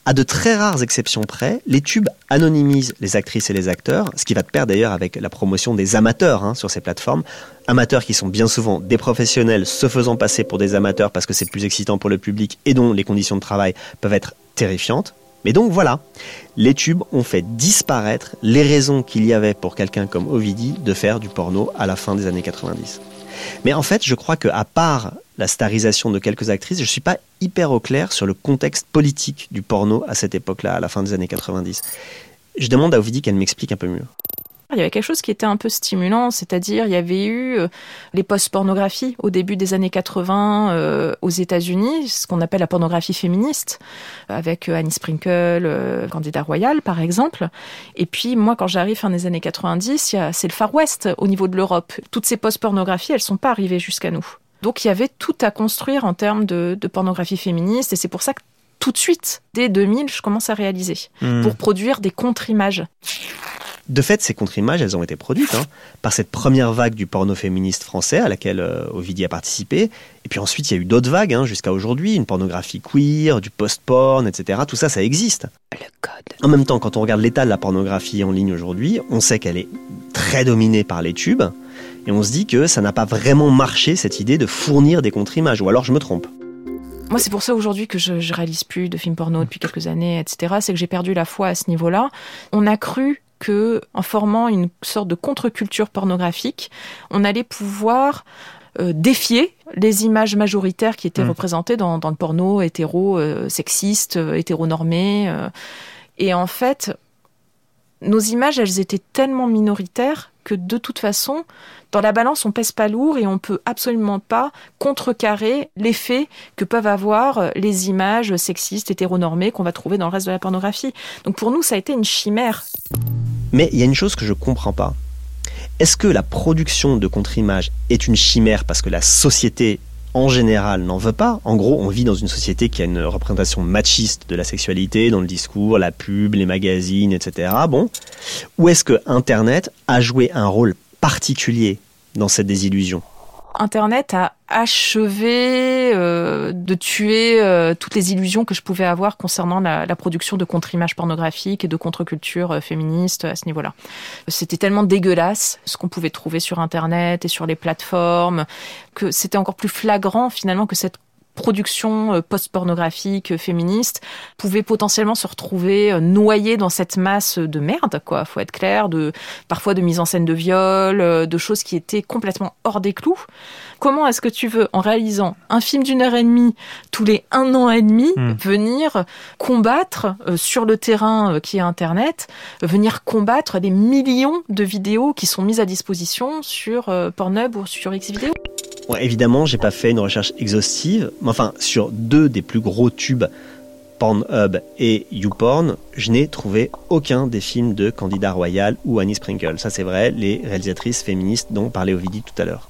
À de très rares exceptions près, les tubes anonymisent les actrices et les acteurs, ce qui va de pair d'ailleurs avec la promotion des amateurs hein, sur ces plateformes. Amateurs qui sont bien souvent des professionnels se faisant passer pour des amateurs parce que c'est plus excitant pour le public et dont les conditions de travail peuvent être terrifiantes. Mais donc voilà, les tubes ont fait disparaître les raisons qu'il y avait pour quelqu'un comme Ovidie de faire du porno à la fin des années 90. Mais en fait, je crois qu'à part la starisation de quelques actrices, je ne suis pas hyper au clair sur le contexte politique du porno à cette époque-là, à la fin des années 90. Je demande à Ovidie qu'elle m'explique un peu mieux. Il y avait quelque chose qui était un peu stimulant, c'est-à-dire il y avait eu euh, les post-pornographies au début des années 80 euh, aux États-Unis, ce qu'on appelle la pornographie féministe, avec euh, Annie Sprinkle, euh, Candida Royal par exemple. Et puis moi, quand j'arrive fin des années 90, il y a- c'est le Far West au niveau de l'Europe. Toutes ces post-pornographies, elles sont pas arrivées jusqu'à nous. Donc il y avait tout à construire en termes de, de pornographie féministe, et c'est pour ça que tout de suite, dès 2000, je commence à réaliser, Hmm. pour produire des contre-images. De fait, ces contre-images, elles ont été produites hein, par cette première vague du porno féministe français à laquelle euh, Ovidie a participé. Et puis ensuite, il y a eu d'autres vagues hein, jusqu'à aujourd'hui, une pornographie queer, du post-porn, etc. Tout ça, ça existe. En même temps, quand on regarde l'état de la pornographie en ligne aujourd'hui, on sait qu'elle est très dominée par les tubes. Et on se dit que ça n'a pas vraiment marché, cette idée de fournir des contre-images. Ou alors je me trompe. Moi, c'est pour ça aujourd'hui que je, je réalise plus de films porno depuis quelques années, etc. C'est que j'ai perdu la foi à ce niveau-là. On a cru que, en formant une sorte de contre-culture pornographique, on allait pouvoir euh, défier les images majoritaires qui étaient Mm. représentées dans, dans le porno hétéro, euh, sexiste, euh, hétéronormé. et en fait, nos images, elles étaient tellement minoritaires que de toute façon, dans la balance, on pèse pas lourd et on peut absolument pas contrecarrer l'effet que peuvent avoir euh, les images sexistes, hétéronormées qu'on va trouver dans le reste de la pornographie. Donc pour nous, ça a été une chimère. Mais il y a une chose que je comprends pas. Est-ce que la production de contre-images est une chimère parce que la société en général n'en veut pas En gros, on vit dans une société qui a une représentation machiste de la sexualité dans le discours, la pub, les magazines, etc. Bon. Ou est-ce que Internet a joué un rôle particulier dans cette désillusion? Internet a achevé euh, de tuer euh, toutes les illusions que je pouvais avoir concernant la, la production de contre-images pornographiques et de contre-culture euh, féministe à ce niveau-là. C'était tellement dégueulasse ce qu'on pouvait trouver sur Internet et sur les plateformes que c'était encore plus flagrant finalement que cette production euh, post-pornographique euh, féministe pouvait potentiellement se retrouver euh, noyée dans cette masse de merde, quoi. Faut être clair, de parfois de mise en scène de viol, de choses qui étaient complètement hors des clous. Comment est-ce que tu veux, en réalisant un film d'une heure et demie tous les un an et demi, Hmm. venir combattre euh, sur le terrain euh, qui est Internet, euh, venir combattre des millions de vidéos qui sont mises à disposition sur euh, Pornhub ou sur Xvideo Bon, évidemment, j'ai pas fait une recherche exhaustive, mais enfin, sur deux des plus gros tubes, Pornhub et YouPorn, je n'ai trouvé aucun des films de Candida Royal ou Annie Sprinkle. Ça, c'est vrai, les réalisatrices féministes dont parlait Ovidie tout à l'heure.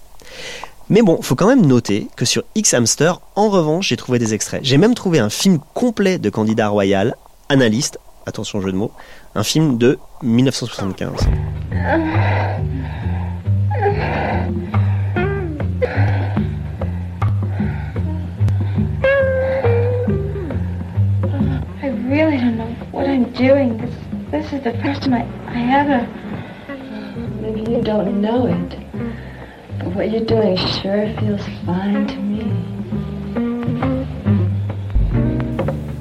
Mais bon, faut quand même noter que sur X-Hamster, en revanche, j'ai trouvé des extraits. J'ai même trouvé un film complet de Candida Royal, Analyste, attention jeu de mots, un film de 1975. I really don't know what I'm doing. This, this is the first time I, I ever. Maybe you don't know it. What you're doing sure feels fine to me.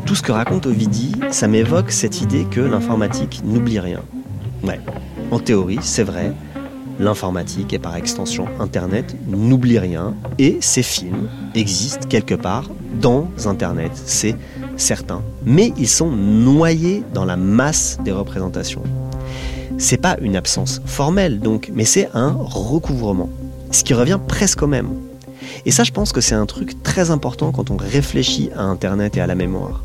Tout ce que raconte Ovidie, ça m'évoque cette idée que l'informatique n'oublie rien. Ouais, en théorie, c'est vrai. L'informatique et par extension Internet n'oublie rien et ces films existent quelque part dans Internet, c'est certain. Mais ils sont noyés dans la masse des représentations. C'est pas une absence formelle donc, mais c'est un recouvrement. Ce qui revient presque au même. Et ça, je pense que c'est un truc très important quand on réfléchit à Internet et à la mémoire.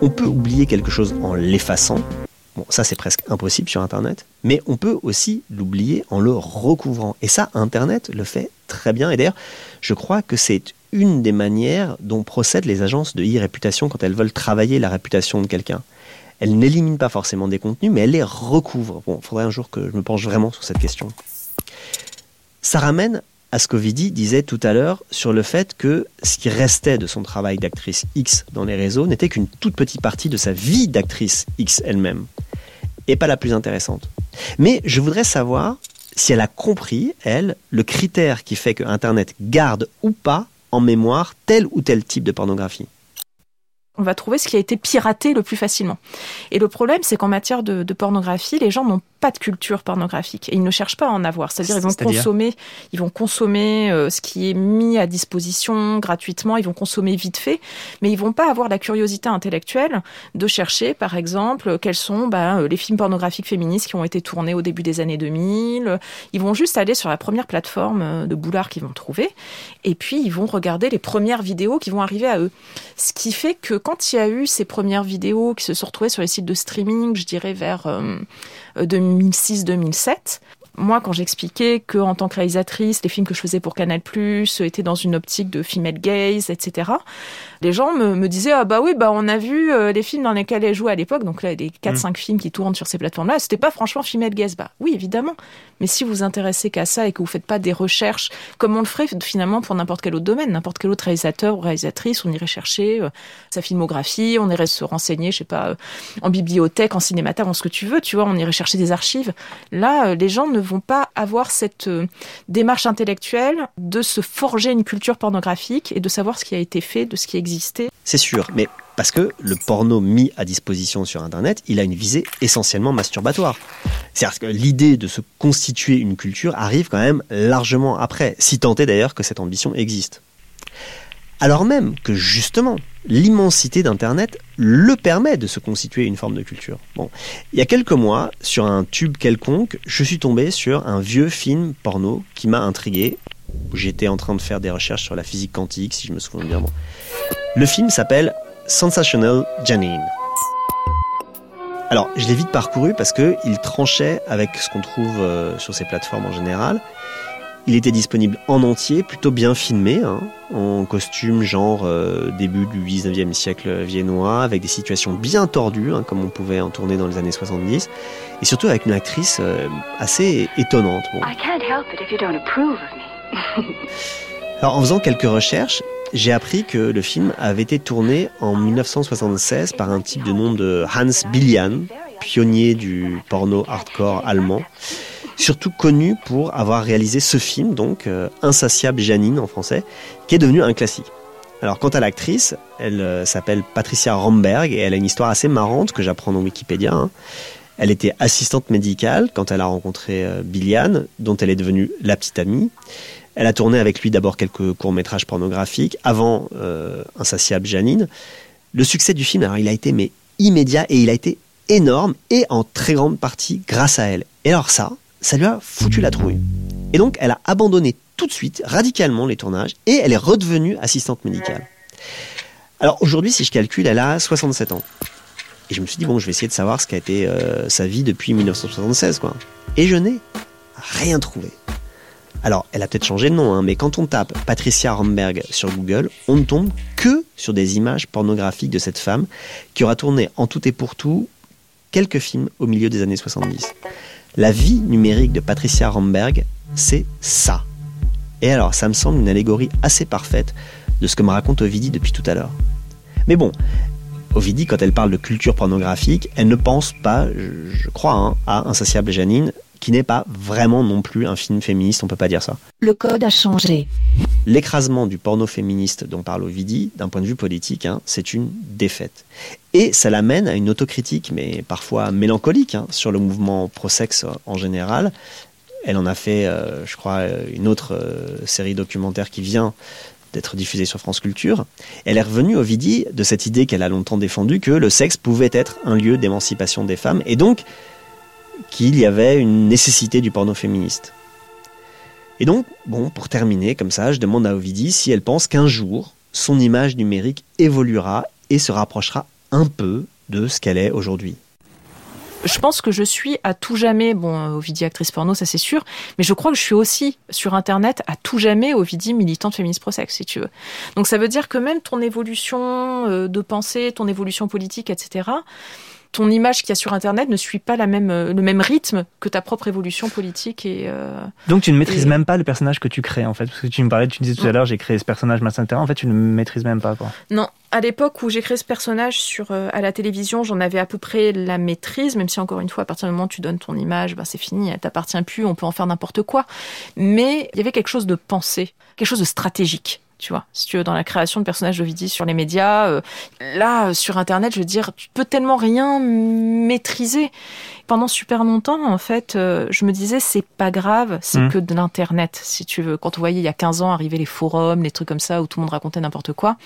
On peut oublier quelque chose en l'effaçant. Bon, ça c'est presque impossible sur Internet, mais on peut aussi l'oublier en le recouvrant. Et ça, Internet le fait très bien. Et d'ailleurs, je crois que c'est une des manières dont procèdent les agences de e-réputation quand elles veulent travailler la réputation de quelqu'un. Elle n'élimine pas forcément des contenus, mais elle les recouvre. Bon, il faudrait un jour que je me penche vraiment sur cette question. Ça ramène à ce qu'Ovidie disait tout à l'heure sur le fait que ce qui restait de son travail d'actrice X dans les réseaux n'était qu'une toute petite partie de sa vie d'actrice X elle-même, et pas la plus intéressante. Mais je voudrais savoir si elle a compris, elle, le critère qui fait que Internet garde ou pas en mémoire tel ou tel type de pornographie on va trouver ce qui a été piraté le plus facilement. Et le problème, c'est qu'en matière de, de, pornographie, les gens n'ont pas de culture pornographique et ils ne cherchent pas à en avoir. C'est-à-dire, ils vont consommer, ils vont consommer euh, ce qui est mis à disposition gratuitement, ils vont consommer vite fait, mais ils vont pas avoir la curiosité intellectuelle de chercher, par exemple, quels sont bah, euh, les films pornographiques féministes qui ont été tournés au début des années 2000. Ils vont juste aller sur la première plateforme euh, de boulard qu'ils vont trouver et puis ils vont regarder les premières vidéos qui vont arriver à eux. Ce qui fait que quand il y a eu ces premières vidéos qui se sont retrouvées sur les sites de streaming, je dirais vers euh, 2006-2007, moi, quand j'expliquais que en tant que réalisatrice, les films que je faisais pour Canal+ étaient dans une optique de female gaze, etc. Les gens me, me disaient ah bah oui bah on a vu euh, les films dans lesquels elle jouait à l'époque, donc là les 4-5 mm. films qui tournent sur ces plateformes-là, c'était pas franchement female gaze. Bah oui évidemment, mais si vous vous intéressez qu'à ça et que vous faites pas des recherches comme on le ferait finalement pour n'importe quel autre domaine, n'importe quel autre réalisateur ou réalisatrice, on irait chercher euh, sa filmographie, on irait se renseigner, je sais pas, euh, en bibliothèque, en cinémathèque, en ce que tu veux, tu vois, on irait chercher des archives. Là, les gens ne vont pas avoir cette euh, démarche intellectuelle de se forger une culture pornographique et de savoir ce qui a été fait, de ce qui existait. C'est sûr, mais parce que le porno mis à disposition sur Internet, il a une visée essentiellement masturbatoire. C'est-à-dire que l'idée de se constituer une culture arrive quand même largement après, si tant est d'ailleurs que cette ambition existe. Alors même que justement, l'immensité d'Internet le permet de se constituer une forme de culture. Bon, il y a quelques mois, sur un tube quelconque, je suis tombé sur un vieux film porno qui m'a intrigué. J'étais en train de faire des recherches sur la physique quantique, si je me souviens bien. Bon. Le film s'appelle Sensational Janine. Alors, je l'ai vite parcouru parce que il tranchait avec ce qu'on trouve euh, sur ces plateformes en général. Il était disponible en entier, plutôt bien filmé, hein, en costume genre euh, début du 19e siècle viennois, avec des situations bien tordues, hein, comme on pouvait en tourner dans les années 70, et surtout avec une actrice euh, assez étonnante. Bon. Alors en faisant quelques recherches, j'ai appris que le film avait été tourné en 1976 par un type de nom de Hans Billian, pionnier du porno hardcore allemand surtout connu pour avoir réalisé ce film, donc euh, Insatiable Janine en français, qui est devenu un classique. Alors quant à l'actrice, elle euh, s'appelle Patricia Romberg et elle a une histoire assez marrante que j'apprends dans Wikipédia. Hein. Elle était assistante médicale quand elle a rencontré euh, Billian, dont elle est devenue la petite amie. Elle a tourné avec lui d'abord quelques courts-métrages pornographiques avant Insatiable Janine. Le succès du film, alors il a été mais immédiat et il a été énorme et en très grande partie grâce à elle. Et alors ça, ça lui a foutu la trouille. Et donc, elle a abandonné tout de suite, radicalement, les tournages, et elle est redevenue assistante médicale. Alors aujourd'hui, si je calcule, elle a 67 ans. Et je me suis dit, bon, je vais essayer de savoir ce qu'a été euh, sa vie depuis 1976, quoi. Et je n'ai rien trouvé. Alors, elle a peut-être changé de nom, hein, mais quand on tape Patricia Romberg sur Google, on ne tombe que sur des images pornographiques de cette femme qui aura tourné en tout et pour tout quelques films au milieu des années 70. La vie numérique de Patricia Romberg, c'est ça. Et alors, ça me semble une allégorie assez parfaite de ce que me raconte Ovidie depuis tout à l'heure. Mais bon, Ovidie, quand elle parle de culture pornographique, elle ne pense pas, je, crois, hein, à Insatiable Janine, qui n'est pas vraiment non plus un film féministe, on peut pas dire ça. Le code a changé. L'écrasement du porno féministe dont parle Ovidie, d'un point de vue politique, hein, c'est une défaite. Et ça l'amène à une autocritique, mais parfois mélancolique, hein, sur le mouvement pro-sexe en général. Elle en a fait, euh, je crois, une autre euh, série documentaire qui vient d'être diffusée sur France Culture. Elle est revenue, Ovidie, de cette idée qu'elle a longtemps défendue, que le sexe pouvait être un lieu d'émancipation des femmes, et donc qu'il y avait une nécessité du porno féministe. Et donc, bon, pour terminer, comme ça, je demande à Ovidie si elle pense qu'un jour, son image numérique évoluera et se rapprochera un peu de ce qu'elle est aujourd'hui. Je pense que je suis à tout jamais, bon, Ovidie actrice porno, ça c'est sûr, mais je crois que je suis aussi sur Internet à tout jamais Ovidie militante féministe pro-sexe, si tu veux. Donc ça veut dire que même ton évolution euh, de pensée, ton évolution politique, etc., ton image qu'il y a sur Internet ne suit pas la même, euh, le même rythme que ta propre évolution politique. Et, euh, Donc tu ne maîtrises et- même pas le personnage que tu crées en fait. Parce que tu me parlais, tu disais tout à l'heure, j'ai créé ce personnage, machin. En fait, tu ne le maîtrises même pas quoi. Non, à l'époque où j'ai créé ce personnage sur euh, à la télévision, j'en avais à peu près la maîtrise, même si encore une fois, à partir du moment où tu donnes ton image, ben c'est fini, elle t'appartient plus, on peut en faire n'importe quoi. Mais il y avait quelque chose de pensé, quelque chose de stratégique. Tu vois, si tu veux, dans la création de personnages d'Ovidie sur les médias, euh, là, euh, sur Internet, je veux dire, tu peux tellement rien maîtriser. Pendant super longtemps, en fait, euh, je me disais, c'est pas grave, c'est Mhm. que de l'Internet, si tu veux. Quand on voyait il y a 15 ans arriver les forums, les trucs comme ça, où tout le monde racontait n'importe quoi,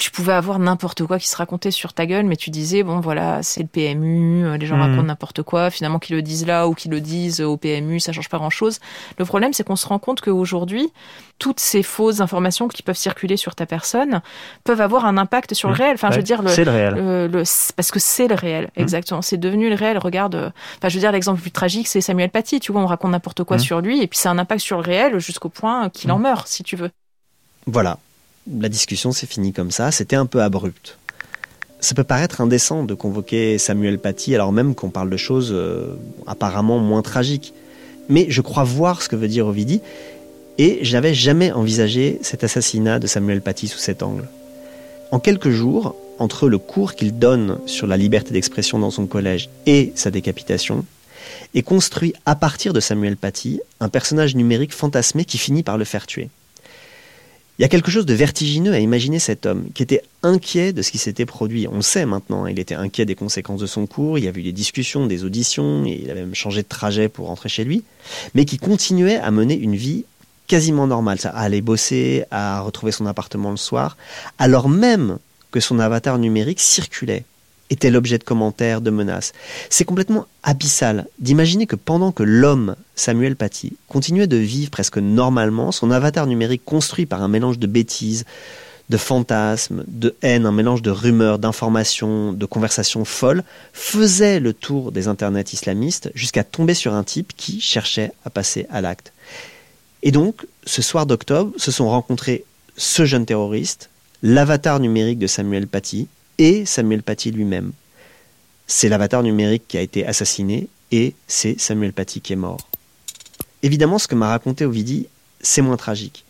tu pouvais avoir n'importe quoi qui se racontait sur ta gueule, mais tu disais, bon voilà, c'est le PMU, euh, les gens Mhm. racontent n'importe quoi, finalement qu'ils le disent là ou qu'ils le disent au PMU, ça change pas grand-chose. Le problème, c'est qu'on se rend compte qu'aujourd'hui, toutes ces fausses informations qui peuvent circuler sur ta personne peuvent avoir un impact sur le Mhm. réel. Enfin, je veux dire, le, c'est le réel. le- le- parce que c'est le réel, exactement. C'est devenu le réel. Regarde, euh, enfin, je veux dire, l'exemple le plus tragique, c'est Samuel Paty. Tu vois, on raconte n'importe quoi Mhm. sur lui, et puis ça a un impact sur le réel jusqu'au point qu'il en Mhm. meurt, si tu veux. Voilà, la discussion s'est finie comme ça, c'était un peu abrupt. Ça peut paraître indécent de convoquer Samuel Paty alors même qu'on parle de choses euh, apparemment moins tragiques. Mais je crois voir ce que veut dire Ovidie, et je n'avais jamais envisagé cet assassinat de Samuel Paty sous cet angle. En quelques jours, entre le cours qu'il donne sur la liberté d'expression dans son collège et sa décapitation, est construit à partir de Samuel Paty un personnage numérique fantasmé qui finit par le faire tuer. Il y a quelque chose de vertigineux à imaginer cet homme qui était inquiet de ce qui s'était produit. On sait maintenant, il était inquiet des conséquences de son cours, il y avait eu des discussions, des auditions, il avait même changé de trajet pour rentrer chez lui, mais qui continuait à mener une vie quasiment normale, à aller bosser, à retrouver son appartement le soir, alors même que son avatar numérique circulait, était l'objet de commentaires, de menaces. C'est complètement abyssal d'imaginer que pendant que l'homme, Samuel Paty, continuait de vivre presque normalement, son avatar numérique construit par un mélange de bêtises, de fantasmes, de haine, un mélange de rumeurs, d'informations, de conversations folles, faisait le tour des internets islamistes jusqu'à tomber sur un type qui cherchait à passer à l'acte. Et donc, ce soir d'octobre, se sont rencontrés ce jeune terroriste, l'avatar numérique de Samuel Paty et Samuel Paty lui-même. C'est l'avatar numérique qui a été assassiné et c'est Samuel Paty qui est mort. Évidemment, ce que m'a raconté Ovidie, c'est moins tragique.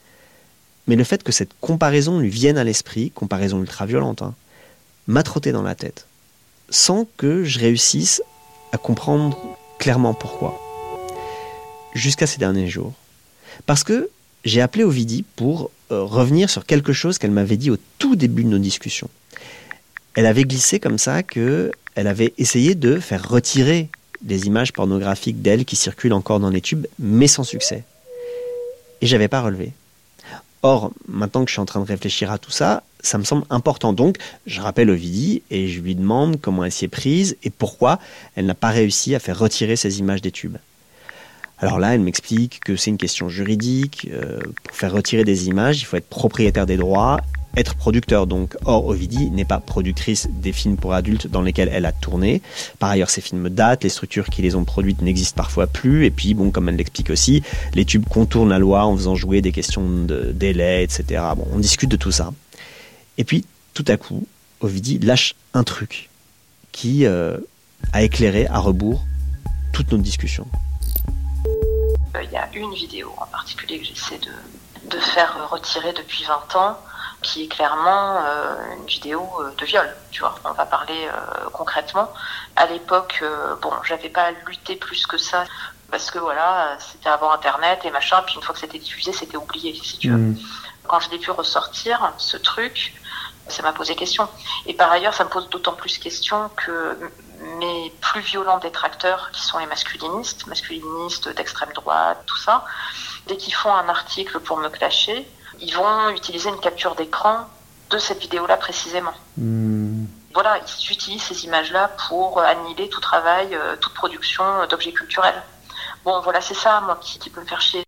Mais le fait que cette comparaison lui vienne à l'esprit, comparaison ultra violente, hein, m'a trotté dans la tête, sans que je réussisse à comprendre clairement pourquoi. Jusqu'à ces derniers jours. Parce que j'ai appelé Ovidie pour euh, revenir sur quelque chose qu'elle m'avait dit au tout début de nos discussions. Elle avait glissé comme ça que elle avait essayé de faire retirer des images pornographiques d'elle qui circulent encore dans les tubes, mais sans succès. Et j'avais pas relevé. Or, maintenant que je suis en train de réfléchir à tout ça, ça me semble important. Donc, je rappelle Ovidie et je lui demande comment elle s'y est prise et pourquoi elle n'a pas réussi à faire retirer ces images des tubes. Alors là, elle m'explique que c'est une question juridique. euh, pour faire retirer des images, il faut être propriétaire des droits, être producteur donc. Or, Ovidie n'est pas productrice des films pour adultes dans lesquels elle a tourné. Par ailleurs, ces films datent, les structures qui les ont produites n'existent parfois plus. Et puis, bon, comme elle l'explique aussi, les tubes contournent la loi en faisant jouer des questions de délai, etc. Bon, on discute de tout ça. Et puis, tout à coup, Ovidie lâche un truc qui euh, a éclairé à rebours toute notre discussion. Euh, Il y a une vidéo en particulier que j'essaie de faire retirer depuis 20 ans, qui est clairement euh, une vidéo euh, de viol. Tu vois, on va parler euh, concrètement. À l'époque, euh, bon, j'avais pas lutté plus que ça parce que voilà, c'était avant Internet et machin. Puis une fois que c'était diffusé, c'était oublié, si tu veux. Quand je l'ai pu ressortir, ce truc, ça m'a posé question. Et par ailleurs, ça me pose d'autant plus question que mes plus violents détracteurs, qui sont les masculinistes, masculinistes d'extrême droite, tout ça, dès qu'ils font un article pour me clasher, ils vont utiliser une capture d'écran de cette vidéo-là précisément. Voilà, ils utilisent ces images-là pour annihiler tout travail, euh, toute production euh, d'objets culturels. Bon, voilà, c'est ça, moi, qui, qui peut me faire chier.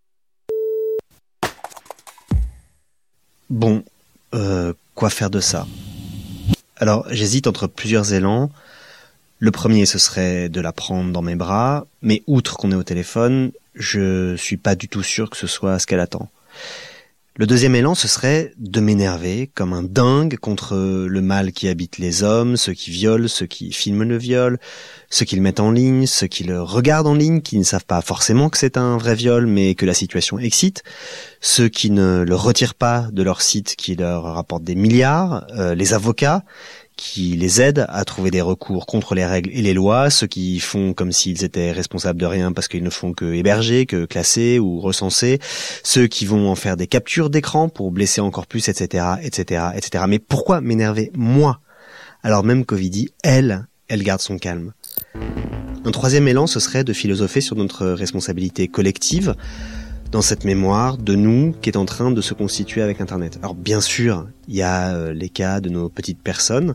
Bon, euh, quoi faire de ça? Alors, j'hésite entre plusieurs élans. Le premier, ce serait de la prendre dans mes bras, mais outre qu'on est au téléphone, je suis pas du tout sûr que ce soit ce qu'elle attend. Le deuxième élan, ce serait de m'énerver comme un dingue contre le mal qui habite les hommes, ceux qui violent, ceux qui filment le viol, ceux qui le mettent en ligne, ceux qui le regardent en ligne, qui ne savent pas forcément que c'est un vrai viol, mais que la situation excite, ceux qui ne le retirent pas de leur site qui leur rapporte des milliards, euh, les avocats qui les aident à trouver des recours contre les règles et les lois, ceux qui font comme s'ils étaient responsables de rien parce qu'ils ne font que héberger, que classer ou recenser, ceux qui vont en faire des captures d'écran pour blesser encore plus, etc., etc., etc. Mais pourquoi m'énerver moi? Alors même qu'Ovidie, elle, elle garde son calme Un troisième élan, ce serait de philosopher sur notre responsabilité collective dans cette mémoire de nous qui est en train de se constituer avec Internet. Alors bien sûr, il y a euh, les cas de nos petites personnes.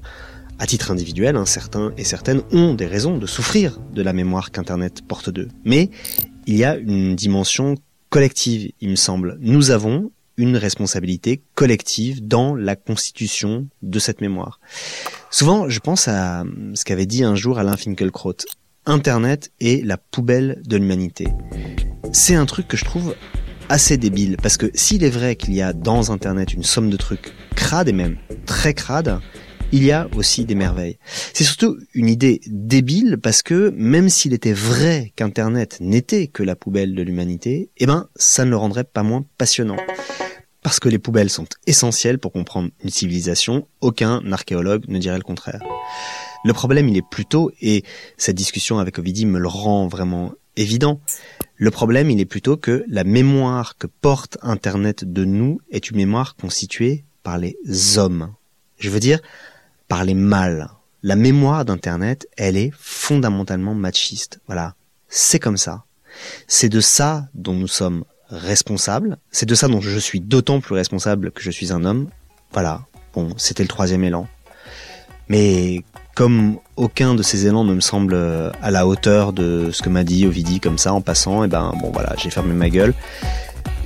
À titre individuel, hein, certains et certaines ont des raisons de souffrir de la mémoire qu'Internet porte d'eux. Mais il y a une dimension collective, il me semble. Nous avons une responsabilité collective dans la constitution de cette mémoire. Souvent, je pense à ce qu'avait dit un jour Alain Finkielkraut. Internet est la poubelle de l'humanité c'est un truc que je trouve assez débile. Parce que s'il est vrai qu'il y a dans Internet une somme de trucs crades et même très crades, il y a aussi des merveilles. C'est surtout une idée débile parce que même s'il était vrai qu'Internet n'était que la poubelle de l'humanité, eh ben, ça ne le rendrait pas moins passionnant. Parce que les poubelles sont essentielles pour comprendre une civilisation, aucun archéologue ne dirait le contraire. Le problème, il est plutôt, et cette discussion avec Ovidie me le rend vraiment évident, le problème, il est plutôt que la mémoire que porte Internet de nous est une mémoire constituée par les hommes. Je veux dire, par les mâles. La mémoire d'Internet, elle est fondamentalement machiste. Voilà. C'est comme ça. C'est de ça dont nous sommes responsables. C'est de ça dont je suis d'autant plus responsable que je suis un homme. Voilà. Bon, c'était le troisième élan. Mais comme aucun de ces élans ne me semble euh, à la hauteur de ce que m'a dit Ovidie comme ça en passant, et eh ben bon voilà, j'ai fermé ma gueule.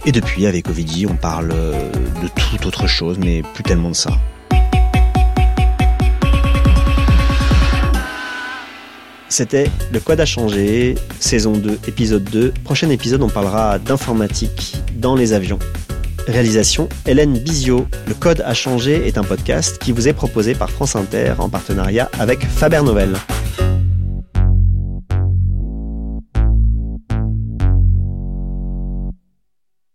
Et depuis, avec Ovidie, on parle euh, de toute autre chose, mais plus tellement de ça. C'était Le Code a changé, saison 2, épisode 2. Prochain épisode, on parlera d'informatique dans les avions. Réalisation Hélène Bizio. Le Code a changé est un podcast qui vous est proposé par France Inter en partenariat avec Faber Novel.